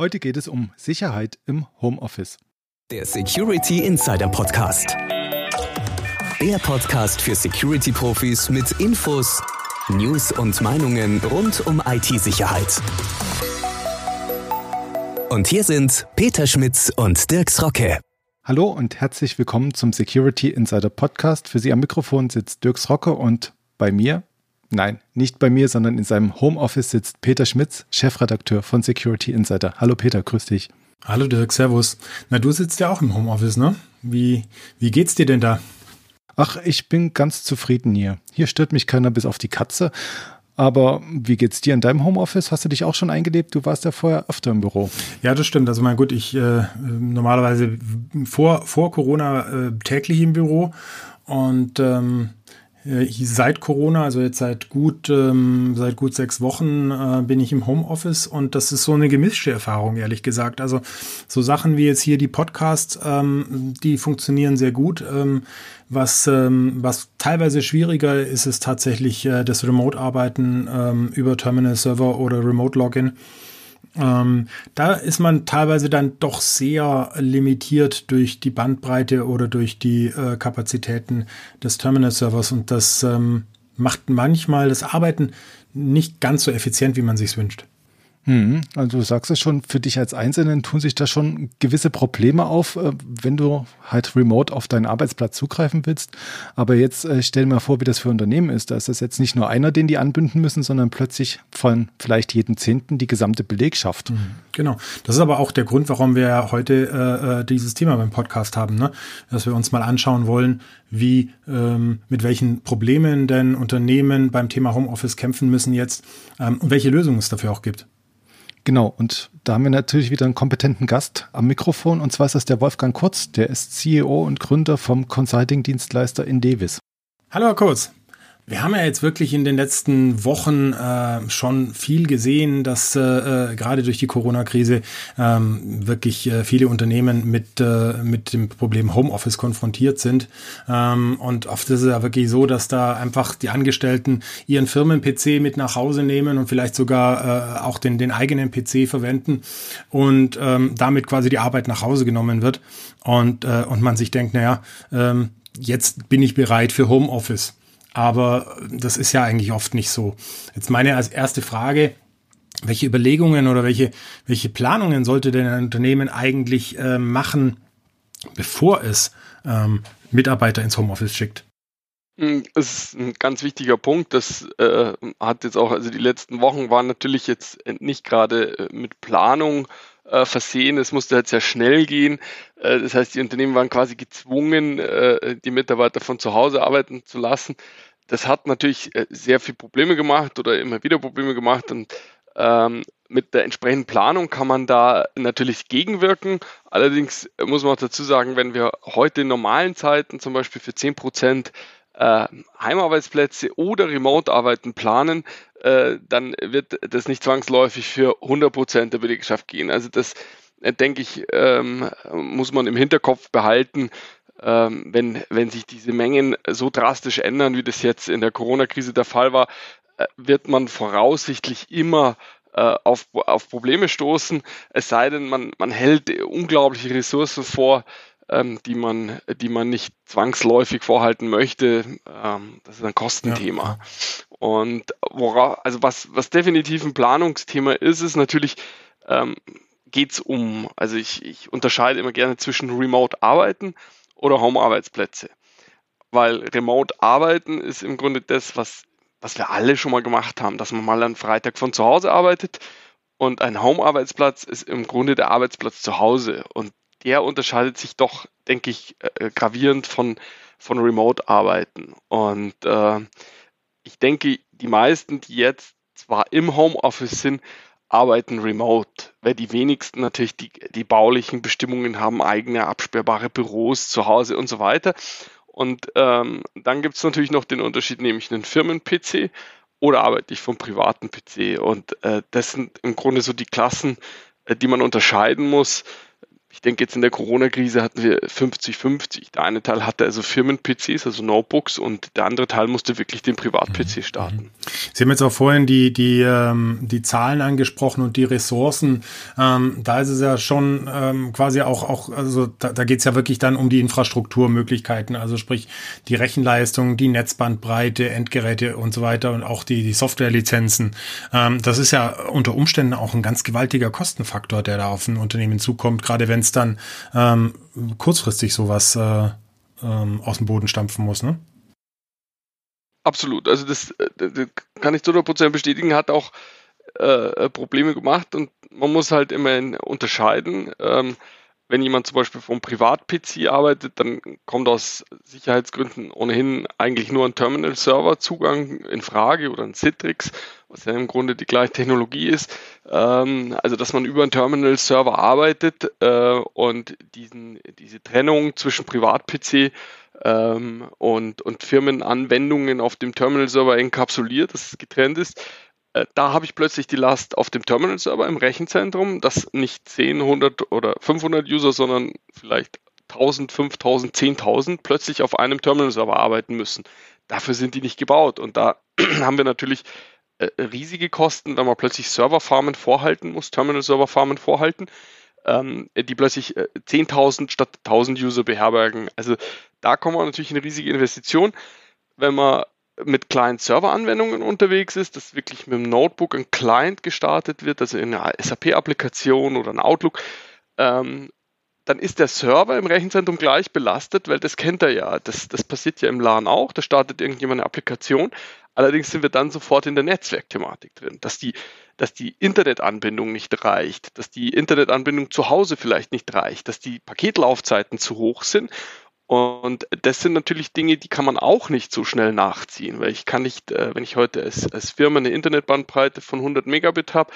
Heute geht es um Sicherheit im Homeoffice. Der Security Insider Podcast. Der Podcast für Security-Profis mit Infos, News und Meinungen rund um IT-Sicherheit. Und hier sind Peter Schmitz und Dirks Rocke. Hallo und herzlich willkommen zum Security Insider Podcast. Für Sie am Mikrofon sitzt Dirks Rocke und bei mir Nein, nicht bei mir, sondern in seinem Homeoffice sitzt Peter Schmitz, Chefredakteur von Security Insider. Hallo Peter, grüß dich. Hallo Dirk, Servus. Na, du sitzt ja auch im Homeoffice, ne? Wie, wie geht's dir denn da? Ach, ich bin ganz zufrieden hier. Hier stört mich keiner bis auf die Katze. Aber wie geht's dir in deinem Homeoffice? Hast du dich auch schon eingelebt? Du warst ja vorher öfter im Büro. Ja, das stimmt. Also mein gut, ich äh, normalerweise vor, vor Corona äh, täglich im Büro und ähm, äh, seit Corona, also jetzt seit gut, ähm, seit gut sechs Wochen äh, bin ich im Homeoffice und das ist so eine gemischte Erfahrung, ehrlich gesagt. Also so Sachen wie jetzt hier die Podcasts, ähm, die funktionieren sehr gut. Ähm, was, ähm, was teilweise schwieriger ist, ist tatsächlich äh, das Remote-Arbeiten ähm, über Terminal-Server oder Remote-Login. Ähm, da ist man teilweise dann doch sehr limitiert durch die Bandbreite oder durch die äh, Kapazitäten des Terminal-Servers und das ähm, macht manchmal das Arbeiten nicht ganz so effizient, wie man sich wünscht. Mhm. Also du sagst es schon, für dich als Einzelnen tun sich da schon gewisse Probleme auf, äh, wenn du halt remote auf deinen Arbeitsplatz zugreifen willst. Aber jetzt äh, stell dir mal vor, wie das für Unternehmen ist. Da ist das jetzt nicht nur einer, den die anbinden müssen, sondern plötzlich von vielleicht jedem Zehnten die gesamte Belegschaft. Mhm. Genau. Das ist aber auch der Grund, warum wir heute äh, äh, dieses Thema beim Podcast haben, ne? dass wir uns mal anschauen wollen, wie ähm, mit welchen Problemen denn Unternehmen beim Thema Homeoffice kämpfen müssen jetzt ähm, und welche Lösungen es dafür auch gibt. Genau, und da haben wir natürlich wieder einen kompetenten Gast am Mikrofon, und zwar ist das der Wolfgang Kurz, der ist CEO und Gründer vom Consulting-Dienstleister Indevis. Hallo Herr Kurz. Wir haben ja jetzt wirklich in den letzten Wochen äh, schon viel gesehen, dass äh, äh, gerade durch die Corona-Krise ähm, wirklich äh, viele Unternehmen mit, äh, mit dem Problem Homeoffice konfrontiert sind. Ähm, und oft ist es ja wirklich so, dass da einfach die Angestellten ihren Firmen-PC mit nach Hause nehmen und vielleicht sogar äh, auch den, den eigenen PC verwenden und ähm, damit quasi die Arbeit nach Hause genommen wird. Und, äh, und man sich denkt, naja, ähm, jetzt bin ich bereit für Homeoffice. Aber das ist ja eigentlich oft nicht so. Jetzt meine als erste Frage, welche Überlegungen oder welche, welche Planungen sollte denn ein Unternehmen eigentlich äh, machen, bevor es ähm, Mitarbeiter ins Homeoffice schickt? Hm, das ist ein ganz wichtiger Punkt. Das äh, hat jetzt auch, also die letzten Wochen waren natürlich jetzt nicht gerade äh, mit Planung äh, versehen. Es musste halt sehr schnell gehen. Äh, das heißt, die Unternehmen waren quasi gezwungen, äh, die Mitarbeiter von zu Hause arbeiten zu lassen das hat natürlich äh, sehr viel Probleme gemacht oder immer wieder Probleme gemacht und ähm, mit der entsprechenden Planung kann man da natürlich gegenwirken. Allerdings muss man auch dazu sagen, wenn wir heute in normalen Zeiten zum Beispiel für 10% äh, Heimarbeitsplätze oder Remote-Arbeiten planen, äh, dann wird das nicht zwangsläufig für 100% der Belegschaft gehen. Also das, äh, denke ich, ähm, muss man im Hinterkopf behalten, ähm, wenn, wenn sich diese Mengen so drastisch ändern, wie das jetzt in der Corona-Krise der Fall war, äh, wird man voraussichtlich immer äh, auf, auf Probleme stoßen, es sei denn, man, man hält unglaubliche Ressourcen vor, ähm, die, man, die man nicht zwangsläufig vorhalten möchte. Ähm, das ist ein Kostenthema. Ja. Und wora, also was, was definitiv ein Planungsthema ist, ist natürlich, ähm, geht es um, also ich, ich unterscheide immer gerne zwischen Remote-Arbeiten oder Home-Arbeitsplätze. Weil Remote-Arbeiten ist im Grunde das, was, was wir alle schon mal gemacht haben, dass man mal am Freitag von zu Hause arbeitet und ein Home-Arbeitsplatz ist im Grunde der Arbeitsplatz zu Hause und der unterscheidet sich doch, denke ich, äh, gravierend von, von Remote-Arbeiten. Und äh, ich denke, die meisten, die jetzt zwar im Homeoffice sind, arbeiten remote, weil die wenigsten natürlich die, die baulichen Bestimmungen haben, eigene absperrbare Büros zu Hause und so weiter. Und ähm, dann gibt es natürlich noch den Unterschied, nämlich einen Firmen-PC oder arbeite ich vom privaten PC. Und äh, das sind im Grunde so die Klassen, äh, die man unterscheiden muss. Ich denke jetzt in der Corona-Krise hatten wir 50-50. Der eine Teil hatte also Firmen-PCs, also Notebooks, und der andere Teil musste wirklich den Privat-PC mhm. starten. Sie haben jetzt auch vorhin die, die, ähm, die Zahlen angesprochen und die Ressourcen. Ähm, da ist es ja schon ähm, quasi auch, auch also da, da geht es ja wirklich dann um die Infrastrukturmöglichkeiten, also sprich die Rechenleistung, die Netzbandbreite, Endgeräte und so weiter und auch die, die Softwarelizenzen. Ähm, das ist ja unter Umständen auch ein ganz gewaltiger Kostenfaktor, der da auf ein Unternehmen zukommt, gerade wenn es dann ähm, kurzfristig sowas äh, ähm, aus dem Boden stampfen muss, ne? Absolut. Also das, äh, das kann ich zu 100% bestätigen, hat auch äh, Probleme gemacht und man muss halt immer unterscheiden. Ähm, wenn jemand zum Beispiel vom Privat-PC arbeitet, dann kommt aus Sicherheitsgründen ohnehin eigentlich nur ein Terminal-Server-Zugang in Frage oder ein Citrix, was ja im Grunde die gleiche Technologie ist. Ähm, also, dass man über einen Terminal-Server arbeitet äh, und diesen, diese Trennung zwischen Privat-PC ähm, und, und Firmenanwendungen auf dem Terminal-Server enkapsuliert, dass es getrennt ist. Äh, da habe ich plötzlich die Last auf dem Terminal-Server im Rechenzentrum, dass nicht 10, 100 oder 500 User, sondern vielleicht 1000, 5000, 10.000 plötzlich auf einem Terminal-Server arbeiten müssen. Dafür sind die nicht gebaut. Und da haben wir natürlich äh, riesige Kosten, wenn man plötzlich Serverfarmen vorhalten muss, Terminal-Server-Farmen vorhalten, ähm, die plötzlich äh, 10.000 statt 1.000 User beherbergen. Also da kommt man natürlich eine riesige Investition. Wenn man mit Client-Server-Anwendungen unterwegs ist, dass wirklich mit dem Notebook ein Client gestartet wird, also in einer SAP-Applikation oder ein Outlook, ähm, dann ist der Server im Rechenzentrum gleich belastet, weil das kennt er ja. Das, das passiert ja im LAN auch. Da startet irgendjemand eine Applikation. Allerdings sind wir dann sofort in der Netzwerkthematik drin, dass die, dass die Internetanbindung nicht reicht, dass die Internetanbindung zu Hause vielleicht nicht reicht, dass die Paketlaufzeiten zu hoch sind und das sind natürlich Dinge, die kann man auch nicht so schnell nachziehen, weil ich kann nicht, äh, wenn ich heute als, als Firma eine Internetbandbreite von 100 Megabit habe,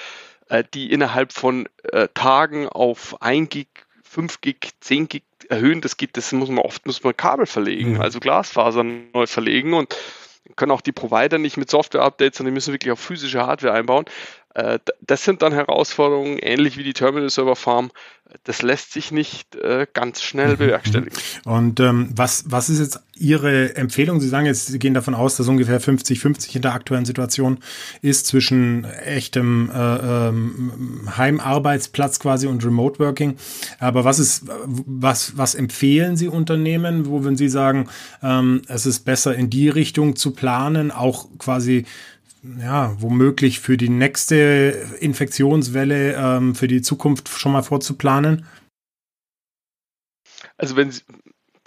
äh, die innerhalb von äh, Tagen auf 1 Gig, 5 Gig, 10 Gig erhöhen, das geht, das muss man oft, muss man Kabel verlegen, mhm. also Glasfasern neu verlegen und können auch die Provider nicht mit Software-Updates, sondern die müssen wirklich auf physische Hardware einbauen. Äh, das sind dann Herausforderungen, ähnlich wie die Terminal-Server-Farm. Das lässt sich nicht äh, ganz schnell mhm. bewerkstelligen. Und ähm, was, was ist jetzt Ihre Empfehlung? Sie sagen jetzt, Sie gehen davon aus, dass ungefähr 50-50 in der aktuellen Situation ist zwischen echtem äh, ähm, Heimarbeitsplatz quasi und Remote Working. Aber was ist, was, was empfehlen Sie Unternehmen, wo wenn Sie sagen, ähm, es ist besser in die Richtung zu planen, auch quasi ja, womöglich für die nächste Infektionswelle ähm, für die Zukunft schon mal vorzuplanen? Also wenn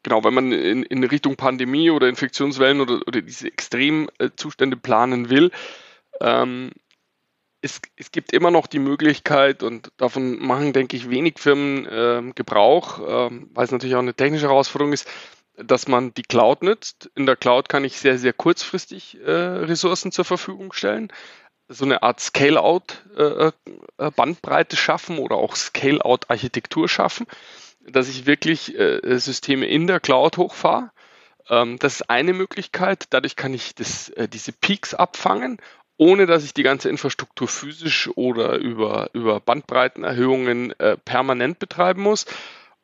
genau, wenn man in, in Richtung Pandemie oder Infektionswellen oder, oder diese Extremzustände planen will, ähm, es, es, gibt immer noch die Möglichkeit, und davon machen, denke ich, wenig Firmen äh, Gebrauch, äh, weil es natürlich auch eine technische Herausforderung ist, dass man die Cloud nutzt. In der Cloud kann ich sehr, sehr kurzfristig äh, Ressourcen zur Verfügung stellen. So eine Art Scale-out-Bandbreite äh, äh schaffen oder auch Scale-out-Architektur schaffen, dass ich wirklich äh, Systeme in der Cloud hochfahre. Ähm, das ist eine Möglichkeit. Dadurch kann ich das, äh, diese Peaks abfangen ohne dass ich die ganze Infrastruktur physisch oder über, über Bandbreitenerhöhungen äh, permanent betreiben muss.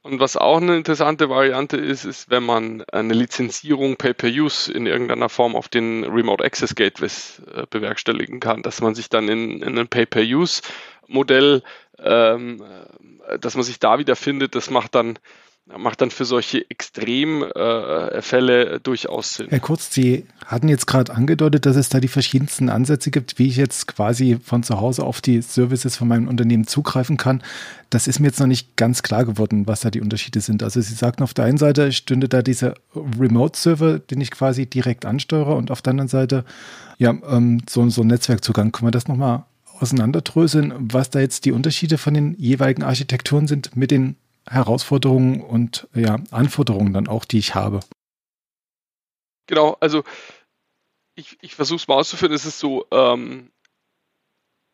Und was auch eine interessante Variante ist, ist, wenn man eine Lizenzierung Pay-per-Use in irgendeiner Form auf den Remote Access Gateways äh, bewerkstelligen kann, dass man sich dann in, in ein Pay-per-Use-Modell, ähm, äh, dass man sich da wiederfindet, das macht dann macht dann für solche Extremfälle äh, durchaus Sinn. Herr Kurz, Sie hatten jetzt gerade angedeutet, dass es da die verschiedensten Ansätze gibt, wie ich jetzt quasi von zu Hause auf die Services von meinem Unternehmen zugreifen kann. Das ist mir jetzt noch nicht ganz klar geworden, was da die Unterschiede sind. Also Sie sagten, auf der einen Seite stünde da dieser Remote-Server, den ich quasi direkt ansteuere und auf der anderen Seite ja ähm, so, so ein Netzwerkzugang. Können wir das nochmal auseinanderdröseln, was da jetzt die Unterschiede von den jeweiligen Architekturen sind mit den Herausforderungen und ja, Anforderungen dann auch, die ich habe. Genau, also ich, ich versuche es mal auszuführen. Es ist so, ähm,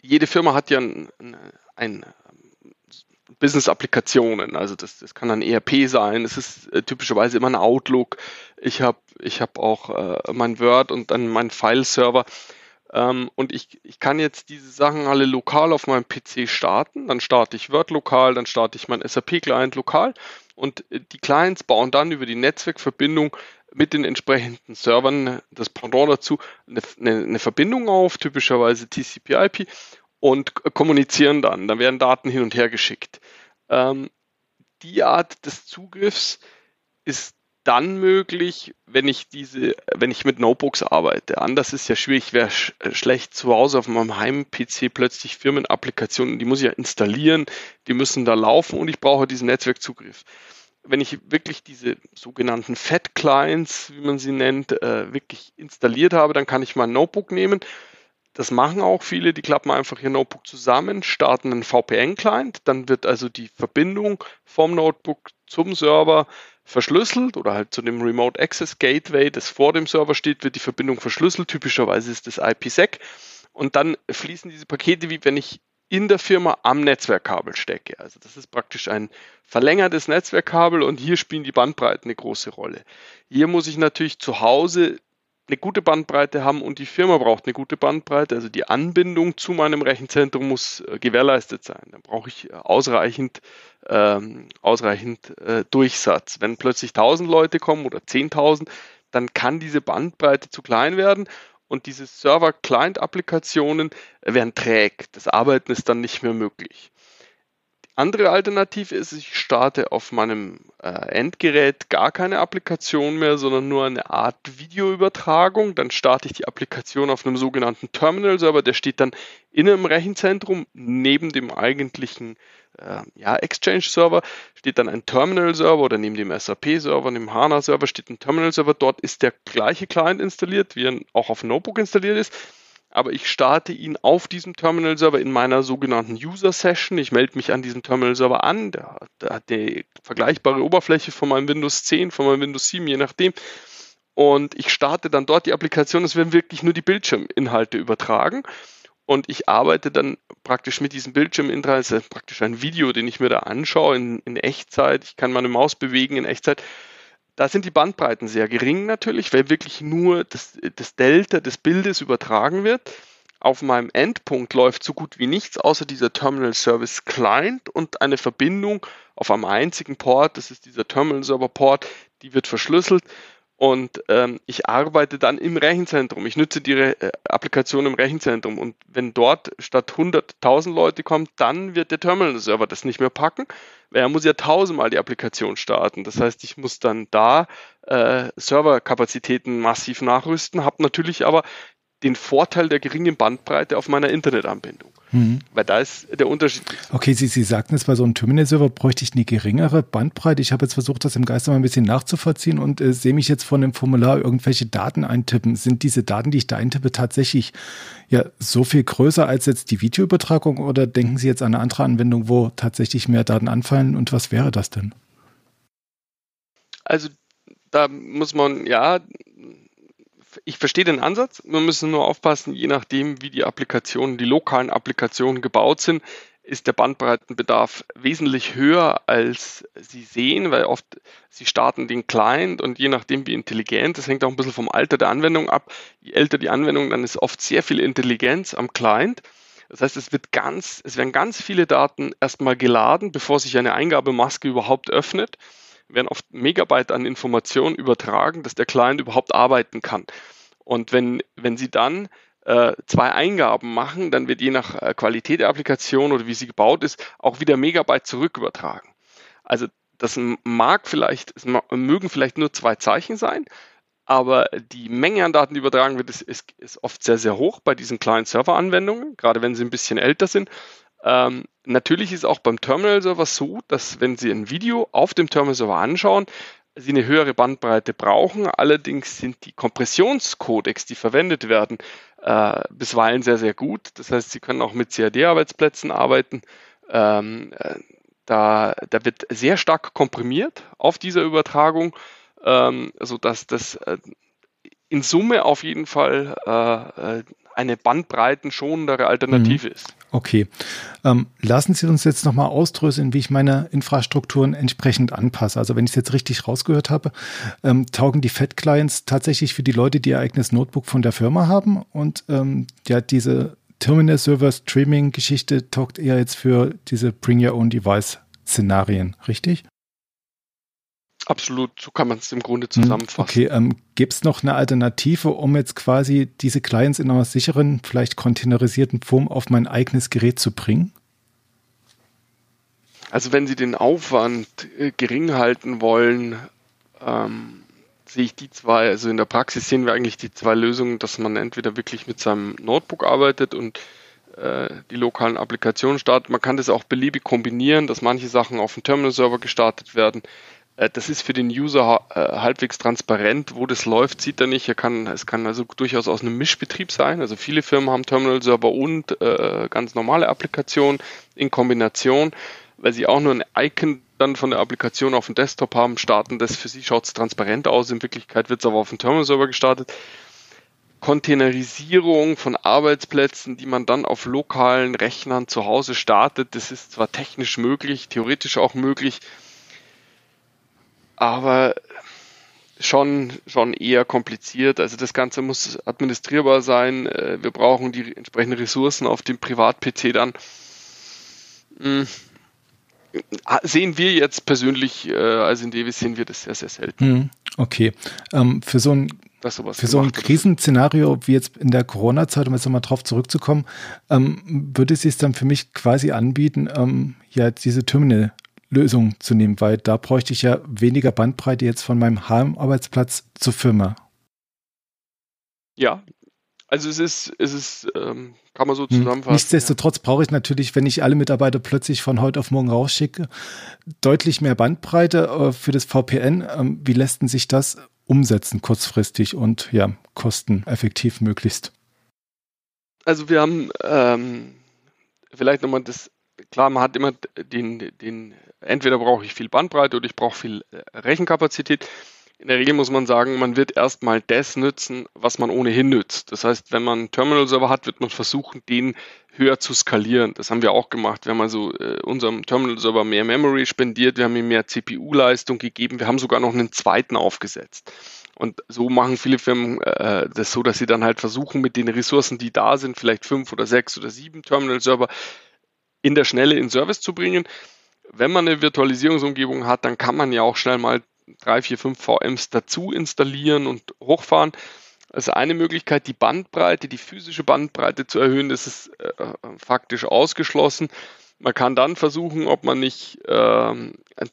jede Firma hat ja ein, ein, Business-Applikationen. Also das, das kann ein ERP sein, es ist äh, typischerweise immer ein Outlook. Ich habe ich hab auch äh, mein Word und dann meinen File-Server. Ähm, und ich, ich kann jetzt diese Sachen alle lokal auf meinem PC starten. Dann starte ich Word lokal, dann starte ich mein SAP-Client lokal und äh, die Clients bauen dann über die Netzwerkverbindung mit den entsprechenden Servern, das Pendant dazu, eine, eine, eine Verbindung auf, typischerweise TCP/IP und kommunizieren dann. Dann werden Daten hin und her geschickt. Ähm, die Art des Zugriffs ist dann möglich, wenn ich diese, wenn ich mit Notebooks arbeite. Anders ist ja schwierig, wäre sch äh, schlecht zu Hause auf meinem Heim-PC plötzlich Firmenapplikationen, die muss ich ja installieren, die müssen da laufen und ich brauche diesen Netzwerkzugriff. Wenn ich wirklich diese sogenannten Fat-Clients, wie man sie nennt, äh, wirklich installiert habe, dann kann ich mein Notebook nehmen. Das machen auch viele, die klappen einfach ihr Notebook zusammen, starten einen VPN-Client, dann wird also die Verbindung vom Notebook zum Server verschlüsselt oder halt zu dem Remote Access Gateway, das vor dem Server steht, wird die Verbindung verschlüsselt. Typischerweise ist das IPsec. Und dann fließen diese Pakete, wie wenn ich in der Firma am Netzwerkkabel stecke. Also das ist praktisch ein verlängertes Netzwerkkabel und hier spielen die Bandbreiten eine große Rolle. Hier muss ich natürlich zu Hause eine gute Bandbreite haben und die Firma braucht eine gute Bandbreite. Also die Anbindung zu meinem Rechenzentrum muss äh, gewährleistet sein. Dann brauche ich äh, ausreichend, ähm, ausreichend äh, Durchsatz. Wenn plötzlich 1000 Leute kommen oder 10.000, dann kann diese Bandbreite zu klein werden und diese Server-Client-Applikationen werden träg. Das Arbeiten ist dann nicht mehr möglich. Andere Alternative ist, ich starte auf meinem äh, Endgerät gar keine Applikation mehr, sondern nur eine Art Videoübertragung. Dann starte ich die Applikation auf einem sogenannten Terminal-Server. Der steht dann in einem Rechenzentrum neben dem eigentlichen äh, ja, Exchange-Server. Steht dann ein Terminal-Server oder neben dem SAP-Server, neben dem HANA-Server steht ein Terminal-Server. Dort ist der gleiche Client installiert, wie er auch auf Notebook installiert ist aber ich starte ihn auf diesem Terminal-Server in meiner sogenannten User-Session. Ich melde mich an diesem Terminal-Server an, der, der, hat die vergleichbare Oberfläche von meinem Windows 10, von meinem Windows 7, je nachdem. Und ich starte dann dort die Applikation. Es werden wirklich nur die Bildschirminhalte übertragen. Und ich arbeite dann praktisch mit diesem Bildschirminhalt, das ist praktisch ein Video, den ich mir da anschaue in, in Echtzeit. Ich kann meine Maus bewegen in Echtzeit. Da sind die Bandbreiten sehr gering natürlich, weil wirklich nur das, das Delta des Bildes übertragen wird. Auf meinem Endpunkt läuft so gut wie nichts außer dieser Terminal Service Client und eine Verbindung auf einem einzigen Port, das ist dieser Terminal Server Port, die wird verschlüsselt und ähm, ich arbeite dann im Rechenzentrum. Ich nutze die Re äh, Applikation im Rechenzentrum. Und wenn dort statt 100.000 Leute kommt, dann wird der Terminal-Server das nicht mehr packen, er muss ja tausendmal die Applikation starten. Das heißt, ich muss dann da äh, Serverkapazitäten massiv nachrüsten, habe natürlich aber den Vorteil der geringen Bandbreite auf meiner Internetanbindung. Mhm. Weil da ist der Unterschied. Okay, Sie, Sie sagten es, bei so einem Terminal-Server bräuchte ich eine geringere Bandbreite. Ich habe jetzt versucht, das im Geiste mal ein bisschen nachzuvollziehen und äh, sehe mich jetzt von dem Formular irgendwelche Daten eintippen. Sind diese Daten, die ich da eintippe, tatsächlich ja so viel größer als jetzt die Videoübertragung oder denken Sie jetzt an eine andere Anwendung, wo tatsächlich mehr Daten anfallen und was wäre das denn? Also da muss man, ja, ich verstehe den Ansatz. Wir müssen nur aufpassen, je nachdem, wie die Applikationen, die lokalen Applikationen gebaut sind, ist der Bandbreitenbedarf wesentlich höher, als Sie sehen, weil oft Sie starten den Client und je nachdem, wie intelligent, das hängt auch ein bisschen vom Alter der Anwendung ab. Je älter die Anwendung, dann ist oft sehr viel Intelligenz am Client. Das heißt, es wird ganz, es werden ganz viele Daten erstmal geladen, bevor sich eine Eingabemaske überhaupt öffnet werden oft Megabyte an Informationen übertragen, dass der Client überhaupt arbeiten kann. Und wenn, wenn Sie dann äh, zwei Eingaben machen, dann wird je nach äh, Qualität der Applikation oder wie sie gebaut ist, auch wieder Megabyte zurück übertragen. Also das mag vielleicht, es mögen vielleicht nur zwei Zeichen sein, aber die Menge an Daten, die übertragen wird, ist, ist, ist oft sehr, sehr hoch bei diesen Client-Server-Anwendungen, gerade wenn sie ein bisschen älter sind. Ähm, natürlich ist auch beim Terminal-Server so, dass wenn Sie ein Video auf dem Terminal-Server anschauen, Sie eine höhere Bandbreite brauchen. Allerdings sind die Kompressionscodecs, die verwendet werden, äh, bisweilen sehr, sehr gut. Das heißt, Sie können auch mit CAD-Arbeitsplätzen arbeiten. Ähm, äh, da, da wird sehr stark komprimiert auf dieser Übertragung, ähm, sodass das äh, in Summe auf jeden Fall äh, äh eine bandbreitenschonendere Alternative mhm. ist. Okay. Ähm, lassen Sie uns jetzt nochmal ausdröseln, wie ich meine Infrastrukturen entsprechend anpasse. Also wenn ich es jetzt richtig rausgehört habe, ähm, taugen die Fat-Clients tatsächlich für die Leute, die ihr eigenes Notebook von der Firma haben und ähm, ja, diese Terminal-Server-Streaming-Geschichte taugt eher jetzt für diese Bring-Your-Own-Device-Szenarien, richtig? Absolut, so kann man es im Grunde hm, zusammenfassen. Okay, ähm, gibt es noch eine Alternative, um jetzt quasi diese Clients in einer sicheren, vielleicht containerisierten Form auf mein eigenes Gerät zu bringen? Also wenn Sie den Aufwand äh, gering halten wollen, ähm, sehe ich die zwei, also in der Praxis sehen wir eigentlich die zwei Lösungen, dass man entweder wirklich mit seinem Notebook arbeitet und äh, die lokalen Applikationen startet. Man kann das auch beliebig kombinieren, dass manche Sachen auf dem Terminal-Server gestartet werden. Äh, das ist für den User äh, halbwegs transparent, wo das läuft, sieht er nicht. Er kann, es kann also durchaus aus einem Mischbetrieb sein. Also viele Firmen haben Terminal-Server und äh, ganz normale Applikationen in Kombination, weil sie auch nur ein Icon dann von der Applikation auf dem Desktop haben, starten das. Für sie schaut es transparent aus. In Wirklichkeit wird es aber auf dem Terminal-Server gestartet. Containerisierung von Arbeitsplätzen, die man dann auf lokalen Rechnern zu Hause startet, das ist zwar technisch möglich, theoretisch auch möglich, aber schon, schon eher kompliziert. Also das Ganze muss administrierbar sein. Äh, wir brauchen die entsprechenden Ressourcen auf dem Privat-PC dann. Hm. Sehen wir jetzt persönlich, also in Davis sehen wir das sehr, sehr selten. Hm, okay. Ähm, für so ein für so ein Krisenszenario wie jetzt in der Corona-Zeit, um jetzt nochmal drauf zurückzukommen, ähm, würde es sich dann für mich quasi anbieten, ähm, ja, diese Terminal Lösung zu nehmen, weil da bräuchte ich ja weniger Bandbreite jetzt von meinem Heimarbeitsplatz zur Firma. Ja, also es ist, es ist, ähm, kann man so hm. zusammenfassen. Nichtsdestotrotz ja. brauche ich natürlich, wenn ich alle Mitarbeiter plötzlich von heute auf morgen rausschicke, deutlich mehr Bandbreite äh, für das VPN. Ähm, wie lässt denn sich das umsetzen kurzfristig und ja, kosteneffektiv möglichst? Also wir haben ähm, vielleicht nochmal das klar, man hat immer den, den entweder brauche ich viel Bandbreite oder ich brauche viel äh, Rechenkapazität. In der Regel muss man sagen, man wird erstmal das nützen, was man ohnehin nützt. Das heißt, wenn man einen Terminal-Server hat, wird man versuchen, den höher zu skalieren. Das haben wir auch gemacht. Wir haben also äh, unserem Terminal-Server mehr Memory spendiert, wir haben ihm mehr CPU-Leistung gegeben, wir haben sogar noch einen zweiten aufgesetzt. Und so machen viele Firmen äh, das so, dass sie dann halt versuchen, mit den Ressourcen, die da sind, vielleicht fünf oder sechs oder sieben Terminal-Server, in der Schnelle in Service zu bringen. Wenn man eine Virtualisierungsumgebung hat, dann kann man ja auch schnell mal drei, vier, fünf VMs dazu installieren und hochfahren. Also eine Möglichkeit, die Bandbreite, die physische Bandbreite zu erhöhen, das ist äh, faktisch ausgeschlossen. Man kann dann versuchen, ob man nicht äh,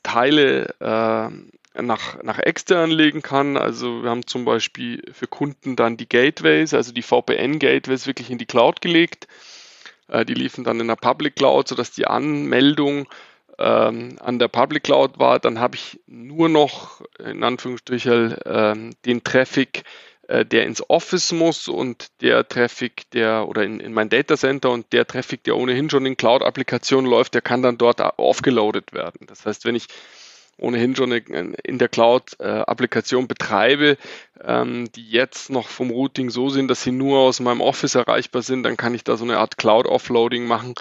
Teile äh, nach, nach extern legen kann. Also wir haben zum Beispiel für Kunden dann die Gateways, also die VPN-Gateways wirklich in die Cloud gelegt. Äh, die liefen dann in der Public Cloud, sodass die Anmeldung ähm, an der Public Cloud war. Dann habe ich nur noch in Anführungsstrichen äh, den Traffic, äh, der ins Office muss und der Traffic, der oder in, in mein Data Center und der Traffic, der ohnehin schon in Cloud-Applikationen läuft, der kann dann dort aufgeloadet werden. Das heißt, wenn ich ohnehin schon eine, in der Cloud äh, Applikation betreibe, ähm, die jetzt noch vom Routing so sind, dass sie nur aus meinem Office erreichbar sind, dann kann ich da so eine Art Cloud Offloading machen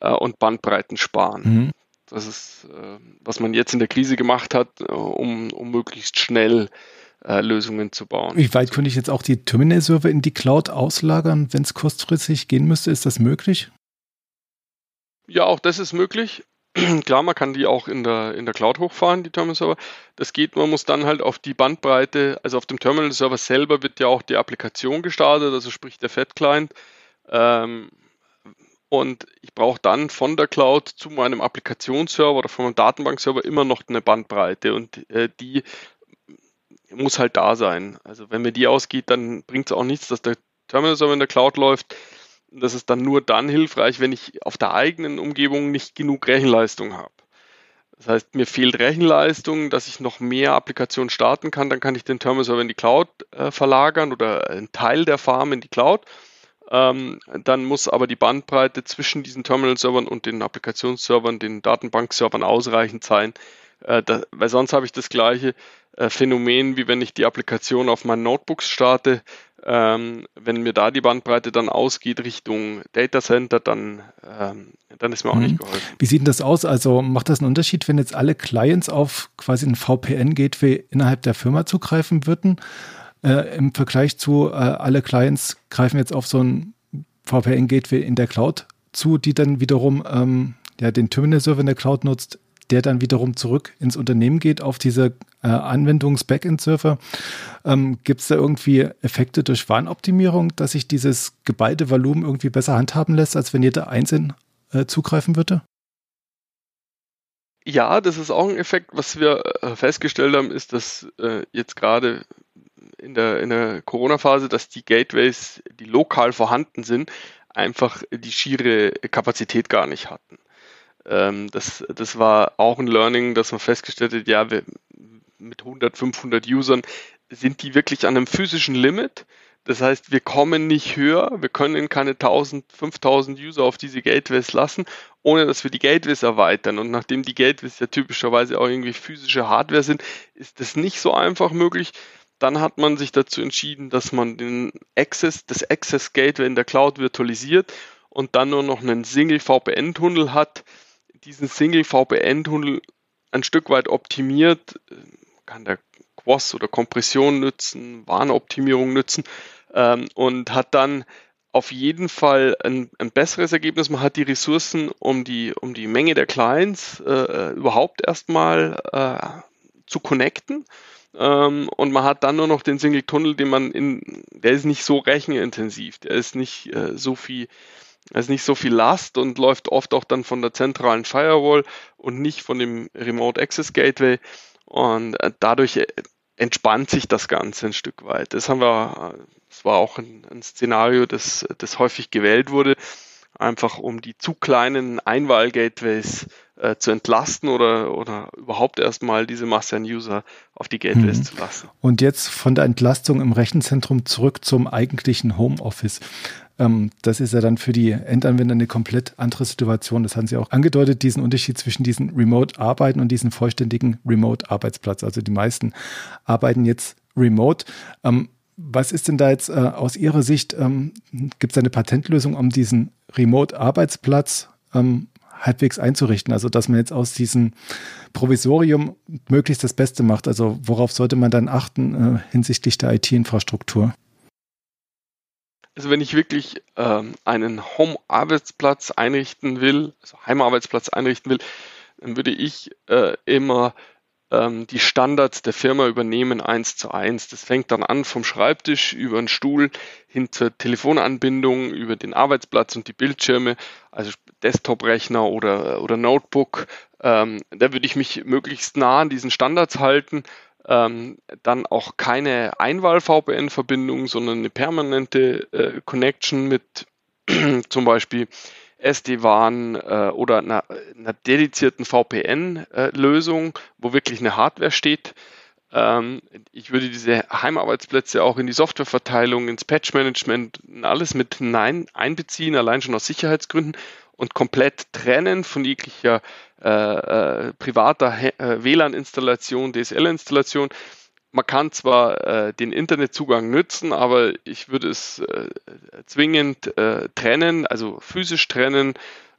äh, und Bandbreiten sparen. Mhm. Das ist, äh, was man jetzt in der Krise gemacht hat, äh, um, um möglichst schnell Lösungen zu bauen. Wie weit könnte ich jetzt auch die Terminal-Server in die Cloud auslagern, wenn es kurzfristig gehen müsste? Ist das möglich? Ja, auch das ist möglich. Klar, man kann die auch in der, in der Cloud hochfahren, die Terminal-Server. Das geht, man muss dann halt auf die Bandbreite, also auf dem Terminal-Server selber wird ja auch die Applikation gestartet, also sprich der Fat-Client. Ähm, und ich brauche dann von der Cloud zu meinem Applikationsserver oder von meinem Datenbankserver immer noch eine Bandbreite und äh, die muss halt da sein. Also wenn mir die ausgeht, dann bringt es auch nichts, dass der Terminal-Server in der Cloud läuft das ist dann nur dann hilfreich, wenn ich auf der eigenen Umgebung nicht genug Rechenleistung habe. Das heißt, mir fehlt Rechenleistung, dass ich noch mehr Applikationen starten kann, dann kann ich den Terminal-Server in die Cloud äh, verlagern oder einen Teil der Farm in die Cloud. Ähm, dann muss aber die Bandbreite zwischen diesen Terminal-Servern und den Applikationsservern, den Datenbankservern ausreichend sein, äh, da, weil sonst habe ich das gleiche äh, Phänomen, wie wenn ich die Applikation auf meinen Notebooks starte. Äh, Ähm, wenn mir da die Bandbreite dann ausgeht Richtung Data Center, dann, ähm, dann ist mir auch mhm. nicht geholfen. Wie sieht denn das aus? Also macht das einen Unterschied, wenn jetzt alle Clients auf quasi ein VPN-Gateway innerhalb der Firma zugreifen würden? Äh, Im Vergleich zu äh, alle Clients greifen jetzt auf so ein VPN-Gateway in der Cloud zu, die dann wiederum ähm, ja, den Terminal-Server in der Cloud nutzt, der dann wiederum zurück ins Unternehmen geht auf diese äh, Anwendungs-Backend-Server. Ähm, Gibt es da irgendwie Effekte durch Warnoptimierung, dass sich dieses geballte Volumen irgendwie besser handhaben lässt, als wenn jeder einzeln äh, zugreifen würde? Ja, das ist auch ein Effekt. Was wir äh, festgestellt haben, ist, dass äh, jetzt gerade in der, in der Corona-Phase, dass die Gateways, die lokal vorhanden sind, einfach die schiere Kapazität gar nicht hatten. Ähm, das, das war auch ein Learning, dass man festgestellt hat, ja, wir, mit 100, 500 Usern sind die wirklich an einem physischen Limit. Das heißt, wir kommen nicht höher, wir können keine 1000, 5000 User auf diese Gateways lassen, ohne dass wir die Gateways erweitern. Und nachdem die Gateways ja typischerweise auch irgendwie physische Hardware sind, ist das nicht so einfach möglich. Dann hat man sich dazu entschieden, dass man den Access, das Access Gateway in der Cloud virtualisiert und dann nur noch einen Single VPN-Tunnel hat, diesen Single VPN-Tunnel ein Stück weit optimiert, kann der Quos oder Kompression nützen, Warnoptimierung nützen ähm, und hat dann auf jeden Fall ein, ein, besseres Ergebnis. Man hat die Ressourcen, um die, um die Menge der Clients äh, überhaupt erstmal äh, zu connecten. Ähm, und man hat dann nur noch den Single Tunnel, den man in, der ist nicht so rechenintensiv, der ist nicht äh, so viel es ist nicht so viel Last und läuft oft auch dann von der zentralen Firewall und nicht von dem Remote Access Gateway. Und äh, dadurch äh, entspannt sich das Ganze ein Stück weit. Das haben wir, das war auch ein, ein Szenario, das, das häufig gewählt wurde, einfach um die zu kleinen Einwahl-Gateways äh, zu entlasten oder, oder überhaupt erstmal diese Masse an User auf die Gateways mhm. zu lassen. Und jetzt von der Entlastung im Rechenzentrum zurück zum eigentlichen Homeoffice. Ähm, das ist ja dann für die Endanwender eine komplett andere Situation. Das haben Sie auch angedeutet, diesen Unterschied zwischen diesen Remote-Arbeiten und diesen vollständigen Remote-Arbeitsplatz. Also die meisten arbeiten jetzt remote. Ähm, was ist denn da jetzt äh, aus Ihrer Sicht? Ähm, Gibt es eine Patentlösung, um diesen Remote-Arbeitsplatz ähm, halbwegs einzurichten? Also, dass man jetzt aus diesem Provisorium möglichst das Beste macht. Also, worauf sollte man dann achten äh, hinsichtlich der IT-Infrastruktur? Also wenn ich wirklich ähm, einen Home-Arbeitsplatz einrichten will, also Heimarbeitsplatz einrichten will, dann würde ich äh, immer ähm, die Standards der Firma übernehmen, eins zu eins. Das fängt dann an vom Schreibtisch über den Stuhl hin zur Telefonanbindung, über den Arbeitsplatz und die Bildschirme, also Desktop-Rechner oder, oder Notebook. Ähm, da würde ich mich möglichst nah an diesen Standards halten ähm, dann auch keine Einwahl-VPN-Verbindung, sondern eine permanente äh, Connection mit zum Beispiel SD-WAN äh, oder einer, einer dedizierten VPN-Lösung, äh, wo wirklich eine Hardware steht. Ähm, ich würde diese Heimarbeitsplätze auch in die Softwareverteilung, ins Patch-Management, alles mit hinein einbeziehen, allein schon aus Sicherheitsgründen und komplett trennen von jeglicher äh, äh, privater äh, WLAN-Installation, DSL-Installation. Man kann zwar äh, den Internetzugang nützen, aber ich würde es äh, zwingend äh, trennen, also physisch trennen,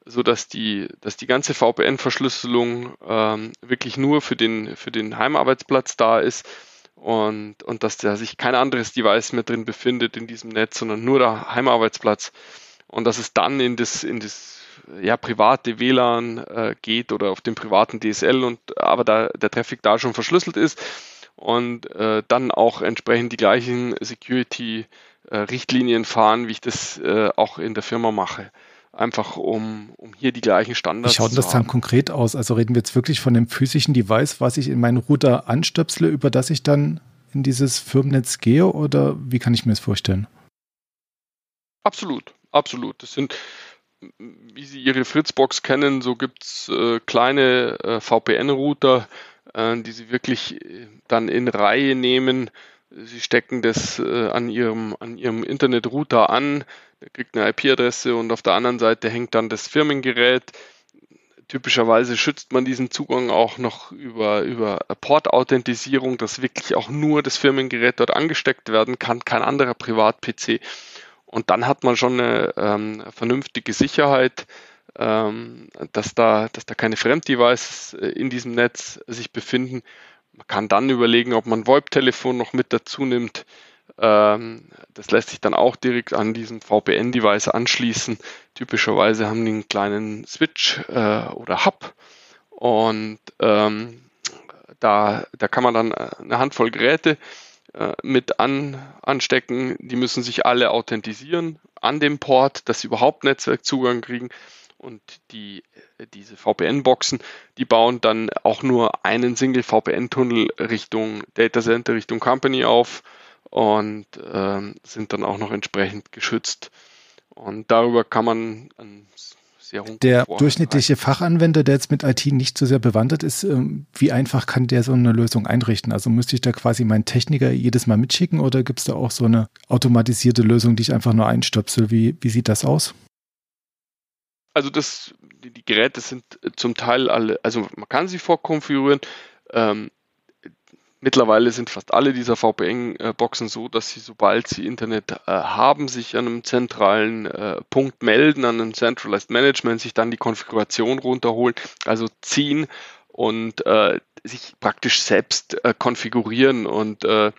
so dass die, dass die ganze VPN-Verschlüsselung ähm, wirklich nur für den, für den Heimarbeitsplatz da ist und, und dass da sich kein anderes Device mehr drin befindet in diesem Netz, sondern nur der Heimarbeitsplatz und dass es dann in das, in das ja, private WLAN äh, geht oder auf dem privaten DSL und aber da der Traffic da schon verschlüsselt ist und äh, dann auch entsprechend die gleichen Security-Richtlinien äh, fahren, wie ich das äh, auch in der Firma mache. Einfach um, um hier die gleichen Standards. Wie schaut das dann konkret aus? Also reden wir jetzt wirklich von dem physischen Device, was ich in meinen Router anstöpsle, über das ich dann in dieses Firmennetz gehe oder wie kann ich mir das vorstellen? Absolut, absolut. Das sind wie Sie Ihre Fritzbox kennen, so gibt es äh, kleine äh, VPN-Router, äh, die Sie wirklich äh, dann in Reihe nehmen. Sie stecken das äh, an Ihrem, an Ihrem Internetrouter an, der kriegt eine IP-Adresse und auf der anderen Seite hängt dann das Firmengerät. typischerweise schützt man diesen Zugang auch noch über, über Port-Authentisierung, dass wirklich auch nur das Firmengerät dort angesteckt werden kann, kein anderer Privat-PC. Und dann hat man schon eine ähm, vernünftige Sicherheit, ähm, dass, da, dass da keine Fremddevices äh, in diesem Netz sich befinden. Man kann dann überlegen, ob man VoIP-Telefon noch mit dazu nimmt. Ähm, das lässt sich dann auch direkt an diesem VPN-Device anschließen. Typischerweise haben die einen kleinen Switch äh, oder Hub und ähm, da, da kann man dann äh, eine Handvoll Geräte äh, mit an, anstecken. Die müssen sich alle authentisieren an dem Port, dass sie überhaupt Netzwerkzugang kriegen. Und die, äh, diese VPN-Boxen, die bauen dann auch nur einen Single VPN-Tunnel Richtung Data Center, Richtung Company auf und ähm, sind dann auch noch entsprechend geschützt. Und darüber kann man ein Der durchschnittliche Fachanwender, der jetzt mit IT nicht so sehr bewandert ist, ähm, wie einfach kann der so eine Lösung einrichten? Also müsste ich da quasi meinen Techniker jedes Mal mitschicken oder gibt es da auch so eine automatisierte Lösung, die ich einfach nur einstöpsel? Wie, wie sieht das aus? Also das, die, die Geräte sind zum Teil alle, also man kann sie vorkonfigurieren. Ähm, Mittlerweile sind fast alle dieser VPN-Boxen so, dass sie, sobald sie Internet äh, haben, sich an einem zentralen äh, Punkt melden, an einem Centralized Management, sich dann die Konfiguration runterholen, also ziehen und äh, sich praktisch selbst äh, konfigurieren und äh,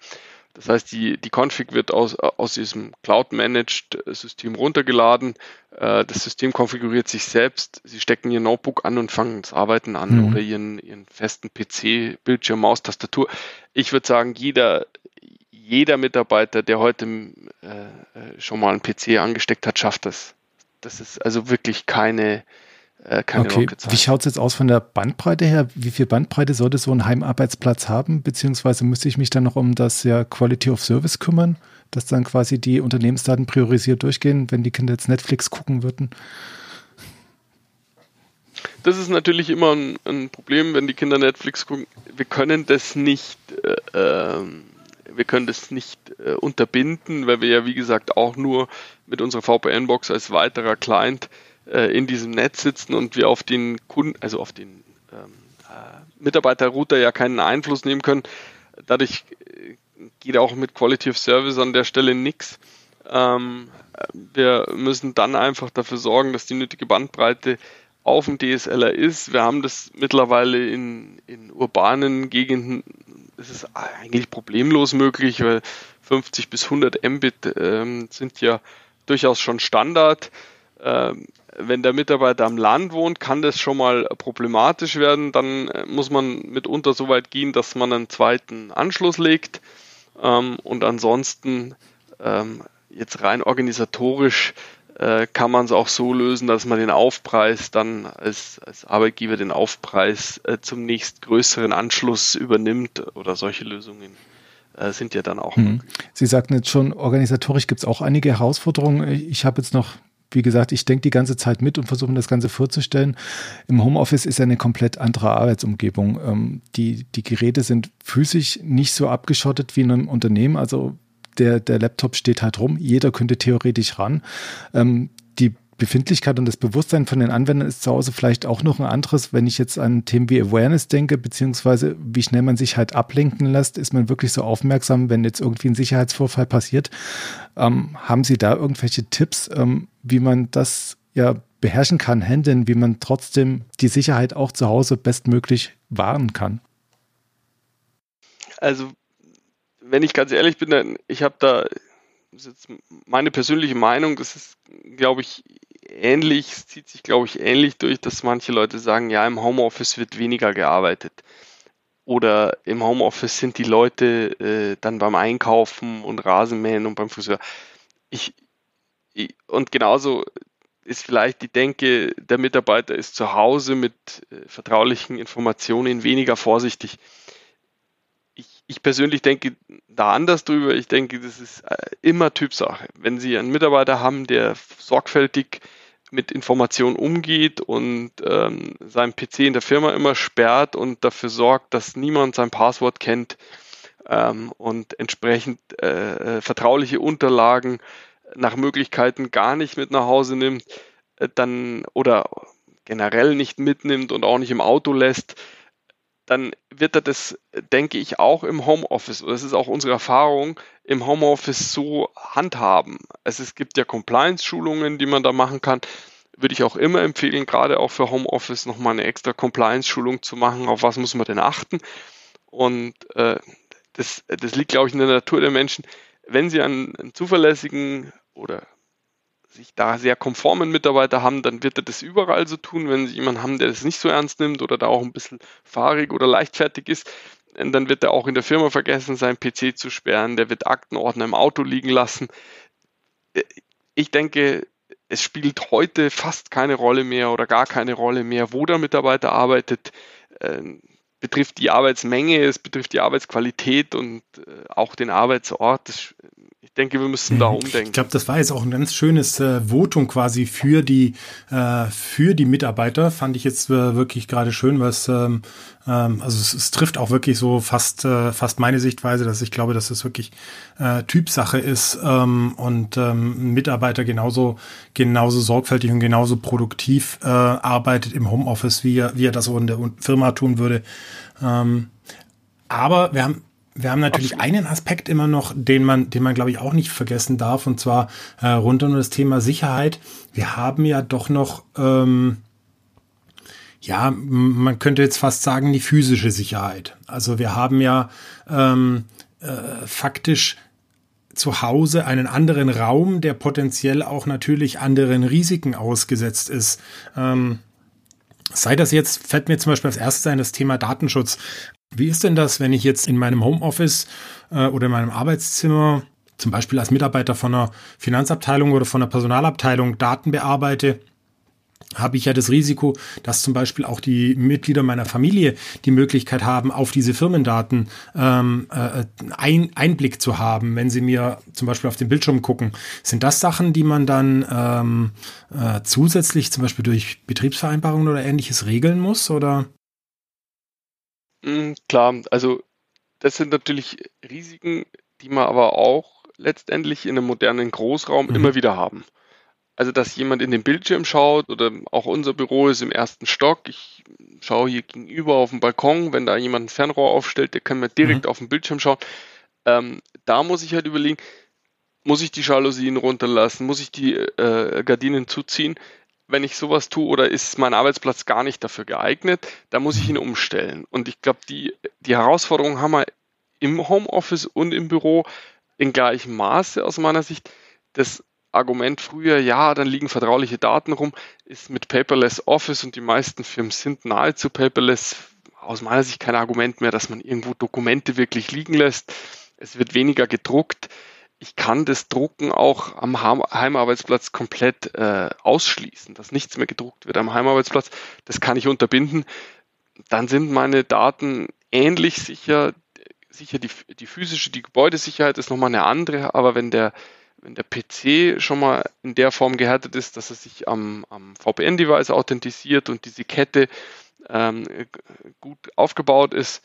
das heißt, die, die Config wird aus, aus diesem Cloud-Managed-System runtergeladen. Äh, das System konfiguriert sich selbst. Sie stecken ihr Notebook an und fangen das Arbeiten an mhm. oder ihren, ihren festen PC, Bildschirm, Maus, Tastatur. Ich würde sagen, jeder, jeder Mitarbeiter, der heute äh, äh schon mal einen PC angesteckt hat, schafft das. Das ist also wirklich keine, äh, keine okay. Wie schaut es jetzt aus von der Bandbreite her? Wie viel Bandbreite sollte so ein Heimarbeitsplatz haben? Beziehungsweise müsste ich mich dann noch um das ja Quality of Service kümmern, dass dann quasi die Unternehmensdaten priorisiert durchgehen, wenn die Kinder jetzt Netflix gucken würden? Das ist natürlich immer ein, ein Problem, wenn die Kinder Netflix gucken. Wir können das nicht, äh, ähm, wir können das nicht äh, unterbinden, weil wir ja wie gesagt auch nur mit unserer VPN-Box als weiterer Client äh, in diesem Netz sitzen und wir auf den Kunden, also auf den ähm, äh, Mitarbeiterrouter ja keinen Einfluss nehmen können. Dadurch äh, geht auch mit Quality of Service an der Stelle nichts. Ähm, wir müssen dann einfach dafür sorgen, dass die nötige Bandbreite auf dem DSLR ist. Wir haben das mittlerweile in, in urbanen Gegenden, ist es eigentlich problemlos möglich, weil 50 bis 100 Mbit ähm, sind ja durchaus schon Standard. Ähm, wenn der Mitarbeiter am Land wohnt, kann das schon mal problematisch werden. Dann äh, muss man mitunter so weit gehen, dass man einen zweiten Anschluss legt. Ähm, und ansonsten ähm, jetzt rein organisatorisch äh, kann man es auch so lösen, dass man den Aufpreis dann als, als Arbeitgeber den Aufpreis äh, zum nächstgrößeren Anschluss übernimmt oder solche Lösungen sind ja dann auch. Hm. Sie sagten jetzt schon, organisatorisch gibt es auch einige Herausforderungen. Ich habe jetzt noch wie gesagt, ich denke die ganze Zeit mit und versuche mir das Ganze vorzustellen. Im Homeoffice ist eine komplett andere Arbeitsumgebung. Ähm, die, die Geräte sind physisch nicht so abgeschottet wie in einem Unternehmen. Also der, der Laptop steht halt rum. Jeder könnte theoretisch ran. Ähm, die Befindlichkeit und das Bewusstsein von den Anwendern ist zu Hause vielleicht auch noch ein anderes. Wenn ich jetzt an Themen wie Awareness denke, beziehungsweise wie schnell man sich halt ablenken lässt, ist man wirklich so aufmerksam, wenn jetzt irgendwie ein Sicherheitsvorfall passiert. Ähm, haben Sie da irgendwelche Tipps, ähm, wie man das ja beherrschen kann, handeln, wie man trotzdem die Sicherheit auch zu Hause bestmöglich wahren kann? Also, wenn ich ganz ehrlich bin, dann, ich habe da meine persönliche Meinung, das ist, glaube ich, ähnlich, es zieht sich, glaube ich, ähnlich durch, dass manche Leute sagen, ja, im Homeoffice wird weniger gearbeitet. Oder im Homeoffice sind die Leute äh, dann beim Einkaufen und Rasenmähen und beim Friseur. Ich, ich, und genauso ist vielleicht die Denke, der Mitarbeiter ist zu Hause mit äh, vertraulichen Informationen weniger vorsichtig. Ich, ich, persönlich denke da anders drüber. Ich denke, das ist äh, immer Typsache. Wenn Sie einen Mitarbeiter haben, der sorgfältig mit Informationen umgeht und ähm, seinen PC in der Firma immer sperrt und dafür sorgt, dass niemand sein Passwort kennt ähm, und entsprechend äh, äh, vertrauliche Unterlagen nach Möglichkeiten gar nicht mit nach Hause nimmt, äh, dann oder generell nicht mitnimmt und auch nicht im Auto lässt, dann wird er das, denke ich, auch im Homeoffice, oder es ist auch unsere Erfahrung, im Homeoffice so handhaben. Also es gibt ja Compliance-Schulungen, die man da machen kann. Würde ich auch immer empfehlen, gerade auch für Homeoffice nochmal eine extra Compliance-Schulung zu machen. Auf was muss man denn achten? Und äh, das, das liegt, glaube ich, in der Natur der Menschen. Wenn sie einen, einen zuverlässigen oder sich da sehr konformen Mitarbeiter haben, dann wird er das überall so tun. Wenn sie jemanden haben, der das nicht so ernst nimmt oder da auch ein bisschen fahrig oder leichtfertig ist, dann wird er auch in der Firma vergessen, seinen PC zu sperren, der wird Aktenordner im Auto liegen lassen. Ich denke, es spielt heute fast keine Rolle mehr oder gar keine Rolle mehr, wo der Mitarbeiter arbeitet. Ähm, betrifft die Arbeitsmenge, es betrifft die Arbeitsqualität und äh, auch den Arbeitsort. Das, ich denke, wir müssen da mhm. umdenken. Ich glaube, das war jetzt auch ein ganz schönes äh, Votum quasi für die äh, für die Mitarbeiter. Fand ich jetzt äh, wirklich gerade schön, was ähm, ähm, also es, es, trifft auch wirklich so fast äh, fast meine Sichtweise, dass ich glaube, dass es wirklich äh, Typsache ist ähm, und ähm, Mitarbeiter genauso genauso sorgfältig und genauso produktiv äh, arbeitet im Homeoffice, wie er wie er das auch in der Firma tun würde. Ähm, aber wir haben wir haben natürlich Absolut. einen Aspekt immer noch, den man, den man glaube ich auch nicht vergessen darf, und zwar äh, rund um das Thema Sicherheit. Wir haben ja doch noch, ähm, ja, man könnte jetzt fast sagen, die physische Sicherheit. Also wir haben ja ähm, äh, faktisch zu Hause einen anderen Raum, der potenziell auch natürlich anderen Risiken ausgesetzt ist. Ähm, Sei das jetzt, fällt mir zum Beispiel als erstes ein, das Thema Datenschutz. Wie ist denn das, wenn ich jetzt in meinem Homeoffice äh, oder in meinem Arbeitszimmer zum Beispiel als Mitarbeiter von einer Finanzabteilung oder von einer Personalabteilung Daten bearbeite? habe ich ja das Risiko, dass zum Beispiel auch die Mitglieder meiner Familie die Möglichkeit haben, auf diese Firmendaten ähm, äh, ein, Einblick zu haben, wenn sie mir zum Beispiel auf den Bildschirm gucken. Sind das Sachen, die man dann ähm, äh, zusätzlich zum Beispiel durch Betriebsvereinbarungen oder ähnliches regeln muss? Oder? Mm, klar, also das sind natürlich Risiken, die man aber auch letztendlich in einem modernen Großraum mhm. immer wieder haben. Also, dass jemand in den Bildschirm schaut oder auch unser Büro ist im ersten Stock. Ich schaue hier gegenüber auf den Balkon. Wenn da jemand ein Fernrohr aufstellt, der kann mir direkt mhm. auf den Bildschirm schauen. Ähm, da muss ich halt überlegen, muss ich die Jalousien runterlassen? Muss ich die äh, Gardinen zuziehen? Wenn ich sowas tue oder ist mein Arbeitsplatz gar nicht dafür geeignet, dann muss ich ihn umstellen. Und ich glaube, die, die Herausforderung haben wir im Homeoffice und im Büro in gleichem Maße aus meiner Sicht. Das Argument früher, ja, dann liegen vertrauliche Daten rum, ist mit Paperless Office und die meisten Firmen sind nahezu paperless aus meiner Sicht kein Argument mehr, dass man irgendwo Dokumente wirklich liegen lässt. Es wird weniger gedruckt. Ich kann das Drucken auch am Heimarbeitsplatz komplett äh, ausschließen, dass nichts mehr gedruckt wird am Heimarbeitsplatz. Das kann ich unterbinden. Dann sind meine Daten ähnlich sicher. Sicher die, die physische, die Gebäudesicherheit ist nochmal eine andere, aber wenn der wenn der PC schon mal in der Form gehärtet ist, dass er sich am, am VPN-Device authentisiert und diese Kette ähm, gut aufgebaut ist,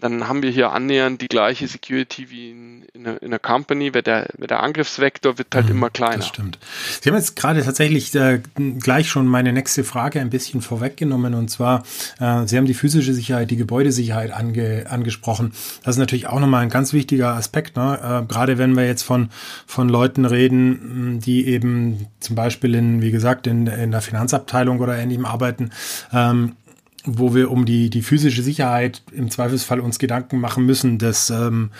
dann haben wir hier annähernd die gleiche Security wie in, in, einer, in einer Company, weil der, weil der Angriffsvektor wird halt mhm, immer kleiner. Das stimmt. Sie haben jetzt gerade tatsächlich äh, gleich schon meine nächste Frage ein bisschen vorweggenommen und zwar, äh, Sie haben die physische Sicherheit, die Gebäudesicherheit ange, angesprochen. Das ist natürlich auch nochmal ein ganz wichtiger Aspekt, ne? äh, gerade wenn wir jetzt von, von Leuten reden, die eben zum Beispiel in, wie gesagt, in, in der Finanzabteilung oder ähnlichem arbeiten. Ähm, wo wir um die, die physische Sicherheit im Zweifelsfall uns Gedanken machen müssen, des, ähm,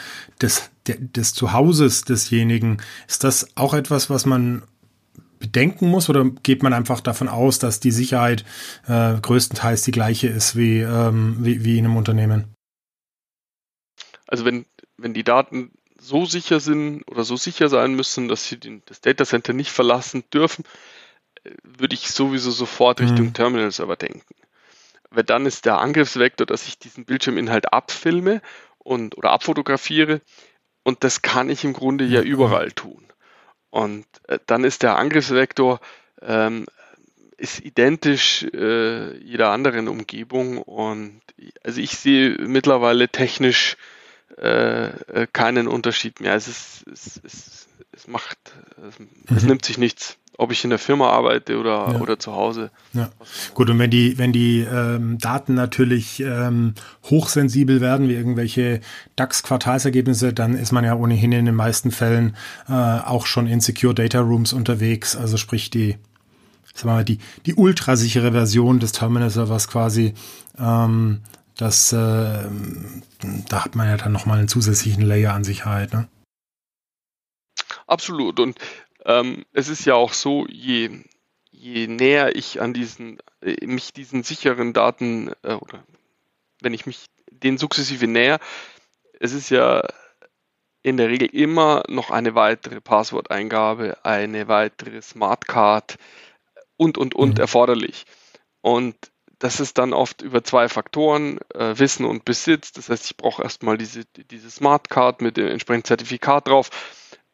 des, des Zuhauses desjenigen. Ist das auch etwas, was man bedenken muss oder geht man einfach davon aus, dass die Sicherheit äh, größtenteils die gleiche ist wie, ähm, wie, wie in einem Unternehmen? Also wenn, wenn die Daten so sicher sind oder so sicher sein müssen, dass sie den, das Datacenter nicht verlassen dürfen, äh, würde ich sowieso sofort Richtung mhm. Terminal-Server denken weil dann ist der Angriffsvektor, dass ich diesen Bildschirminhalt abfilme und oder abfotografiere und das kann ich im Grunde ja überall tun. Und äh, dann ist der Angriffsvektor ähm, ist identisch äh, jeder anderen Umgebung und also ich sehe mittlerweile technisch äh, äh keinen Unterschied mehr. Also es, es, es, es macht, es, mhm. es nimmt sich nichts ob ich in der Firma arbeite oder, ja. oder zu Hause. Ja. Gut, und wenn die, wenn die ähm, Daten natürlich ähm, hochsensibel werden, wie irgendwelche DAX-Quartalsergebnisse, dann ist man ja ohnehin in den meisten Fällen äh, auch schon in Secure Data Rooms unterwegs. Also sprich die, sagen wir mal, die, die ultrasichere Version des Terminal-Servers quasi. Ähm, das, äh, da hat man ja dann nochmal einen zusätzlichen Layer an Sicherheit. Ne? Absolut. Und ähm, es ist ja auch so, je, je näher ich an diesen, äh, mich diesen sicheren Daten äh, oder wenn ich mich den sukzessive näher, es ist ja in der Regel immer noch eine weitere Passworteingabe, eine weitere Smartcard und und und mhm. erforderlich. Und das ist dann oft über zwei Faktoren, äh, Wissen und Besitz. Das heißt, ich brauche erstmal diese, diese Smartcard mit dem entsprechenden Zertifikat drauf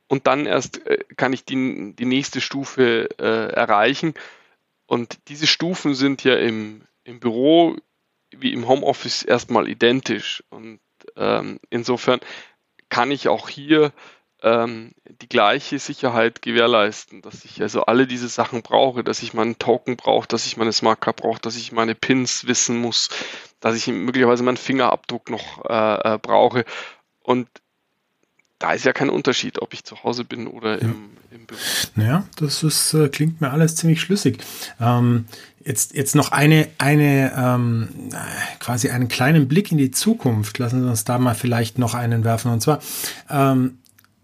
und dann erst äh, kann ich die, die nächste Stufe äh, erreichen. Und diese Stufen sind ja im, im Büro wie im Homeoffice erstmal identisch. Und ähm, insofern kann ich auch hier ähm, die gleiche Sicherheit gewährleisten, dass ich also alle diese Sachen brauche, dass ich meinen Token brauche, dass ich meine Smartcard brauche, dass ich meine Pins wissen muss, dass ich möglicherweise meinen Fingerabdruck noch äh, äh, brauche. Und da ist ja kein Unterschied, ob ich zu Hause bin oder im, im Büro. Naja, das ist, äh, klingt mir alles ziemlich schlüssig. Ähm, jetzt, jetzt noch eine, eine ähm, quasi einen kleinen Blick in die Zukunft. Lassen Sie uns da mal vielleicht noch einen werfen. Und zwar, ähm,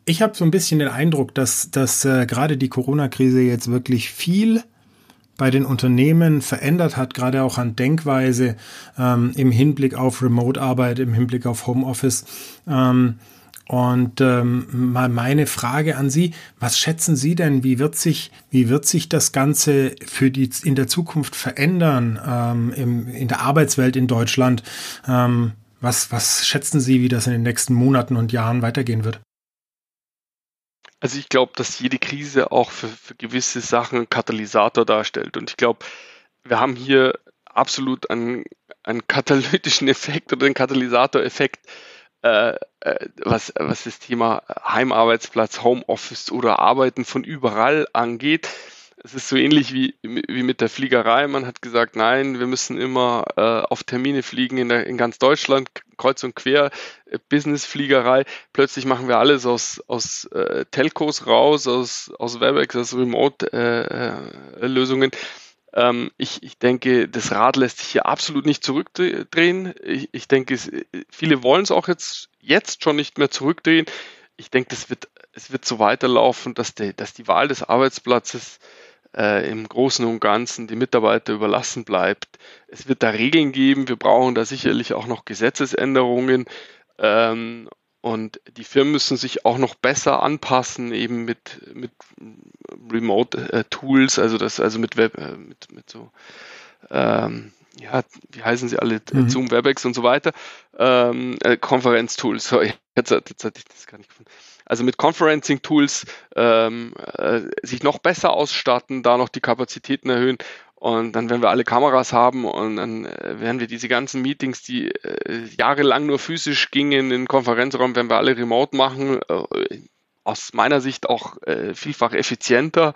ich habe so ein bisschen den Eindruck, dass, dass äh, gerade die Corona-Krise jetzt wirklich viel bei den Unternehmen verändert hat, gerade auch an Denkweise ähm, im Hinblick auf Remote-Arbeit, im Hinblick auf Homeoffice. Ähm, und ähm, mal meine Frage an Sie, was schätzen Sie denn, wie wird sich, wie wird sich das Ganze für die in der Zukunft verändern ähm, im, in der Arbeitswelt in Deutschland? Ähm, was, was schätzen Sie, wie das in den nächsten Monaten und Jahren weitergehen wird? Also ich glaube, dass jede Krise auch für, für gewisse Sachen einen Katalysator darstellt. Und ich glaube, wir haben hier absolut einen, einen katalytischen Effekt oder einen Katalysatoreffekt äh, äh, was, was das Thema Heimarbeitsplatz, Homeoffice oder Arbeiten von überall angeht. Es ist so ähnlich wie, wie mit der Fliegerei. Man hat gesagt, nein, wir müssen immer äh, auf Termine fliegen in, der, in ganz Deutschland, kreuz und quer, äh, Business-Fliegerei. Plötzlich machen wir alles aus, aus äh, Telcos raus, aus, aus Webex, aus Remote-Lösungen. Äh, ähm, ich, ich denke, das Rad lässt sich hier absolut nicht zurückdrehen. Ich, ich denke, es, viele wollen es auch jetzt, jetzt schon nicht mehr zurückdrehen. Ich denke, das wird, es wird so weiterlaufen, dass, die, dass die Wahl des Arbeitsplatzes äh, im Großen und Ganzen die Mitarbeiter überlassen bleibt. Es wird da Regeln geben. Wir brauchen da sicherlich auch noch Gesetzesänderungen. Ähm, und die Firmen müssen sich auch noch besser anpassen, eben mit, mit Remote-Tools, also das, also mit Web, äh, mit, mit so, ähm, ja, wie heißen sie alle, mhm. Zoom, Webex und so weiter, ähm, äh, Konferenztools, sorry, jetzt, jetzt hatte ich das gar nicht gefunden. Also mit Conferencing-Tools ähm, äh, sich noch besser ausstatten, da noch die Kapazitäten erhöhen und dann werden wir alle Kameras haben und dann äh, werden wir diese ganzen Meetings, die äh, jahrelang nur physisch gingen in den Konferenzraum, werden wir alle remote machen. Äh, aus meiner Sicht auch äh, vielfach effizienter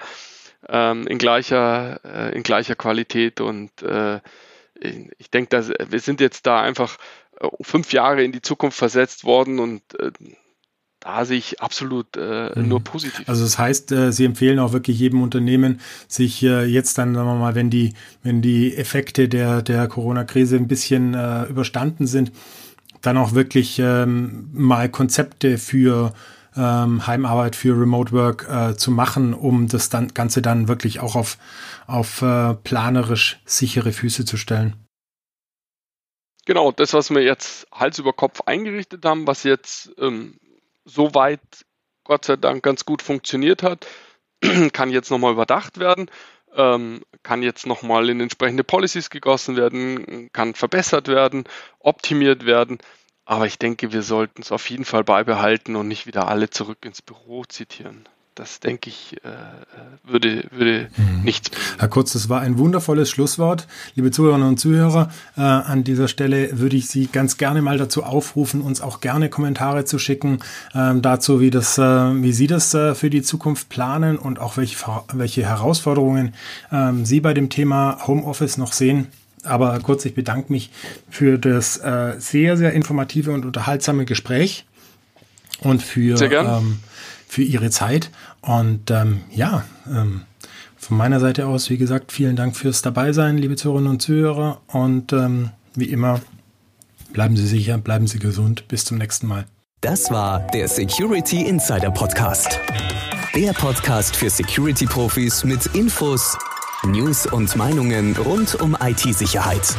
ähm, in, gleicher, äh, in gleicher Qualität. Und äh, ich denke, wir sind jetzt da einfach fünf Jahre in die Zukunft versetzt worden und da sehe ich absolut äh, mhm. nur positiv. Also das heißt, äh, Sie empfehlen auch wirklich jedem Unternehmen, sich äh, jetzt dann, sagen wir mal, wenn die, wenn die Effekte der, der Corona-Krise ein bisschen äh, überstanden sind, dann auch wirklich ähm, mal Konzepte für ähm, Heimarbeit, für Remote Work äh, zu machen, um das dann, Ganze dann wirklich auch auf, auf äh, planerisch sichere Füße zu stellen. Genau, das, was wir jetzt Hals über Kopf eingerichtet haben, was jetzt ähm, soweit Gott sei Dank ganz gut funktioniert hat, kann jetzt nochmal überdacht werden, ähm, kann jetzt nochmal in entsprechende Policies gegossen werden, kann verbessert werden, optimiert werden. Aber ich denke, wir sollten es auf jeden Fall beibehalten und nicht wieder alle zurück ins Büro zitieren. das denke ich, äh, würde, würde mhm. nichts. Herr Kurz, das war ein wundervolles Schlusswort. Liebe Zuhörerinnen und Zuhörer, äh, an dieser Stelle würde ich Sie ganz gerne mal dazu aufrufen, uns auch gerne Kommentare zu schicken äh, dazu, wie, das, äh, wie Sie das äh, für die Zukunft planen und auch welche, welche Herausforderungen ähm, Sie bei dem Thema Homeoffice noch sehen. Aber kurz, ich bedanke mich für das äh, sehr, sehr informative und unterhaltsame Gespräch und für, ähm, für Ihre Zeit. Und ähm, ja, ähm, von meiner Seite aus, wie gesagt, vielen Dank fürs Dabeisein, liebe Zuhörerinnen und Zuhörer. Und ähm, wie immer, bleiben Sie sicher, bleiben Sie gesund. Bis zum nächsten Mal. Das war der Security Insider Podcast. Der Podcast für Security-Profis mit Infos, News und Meinungen rund um IT-Sicherheit.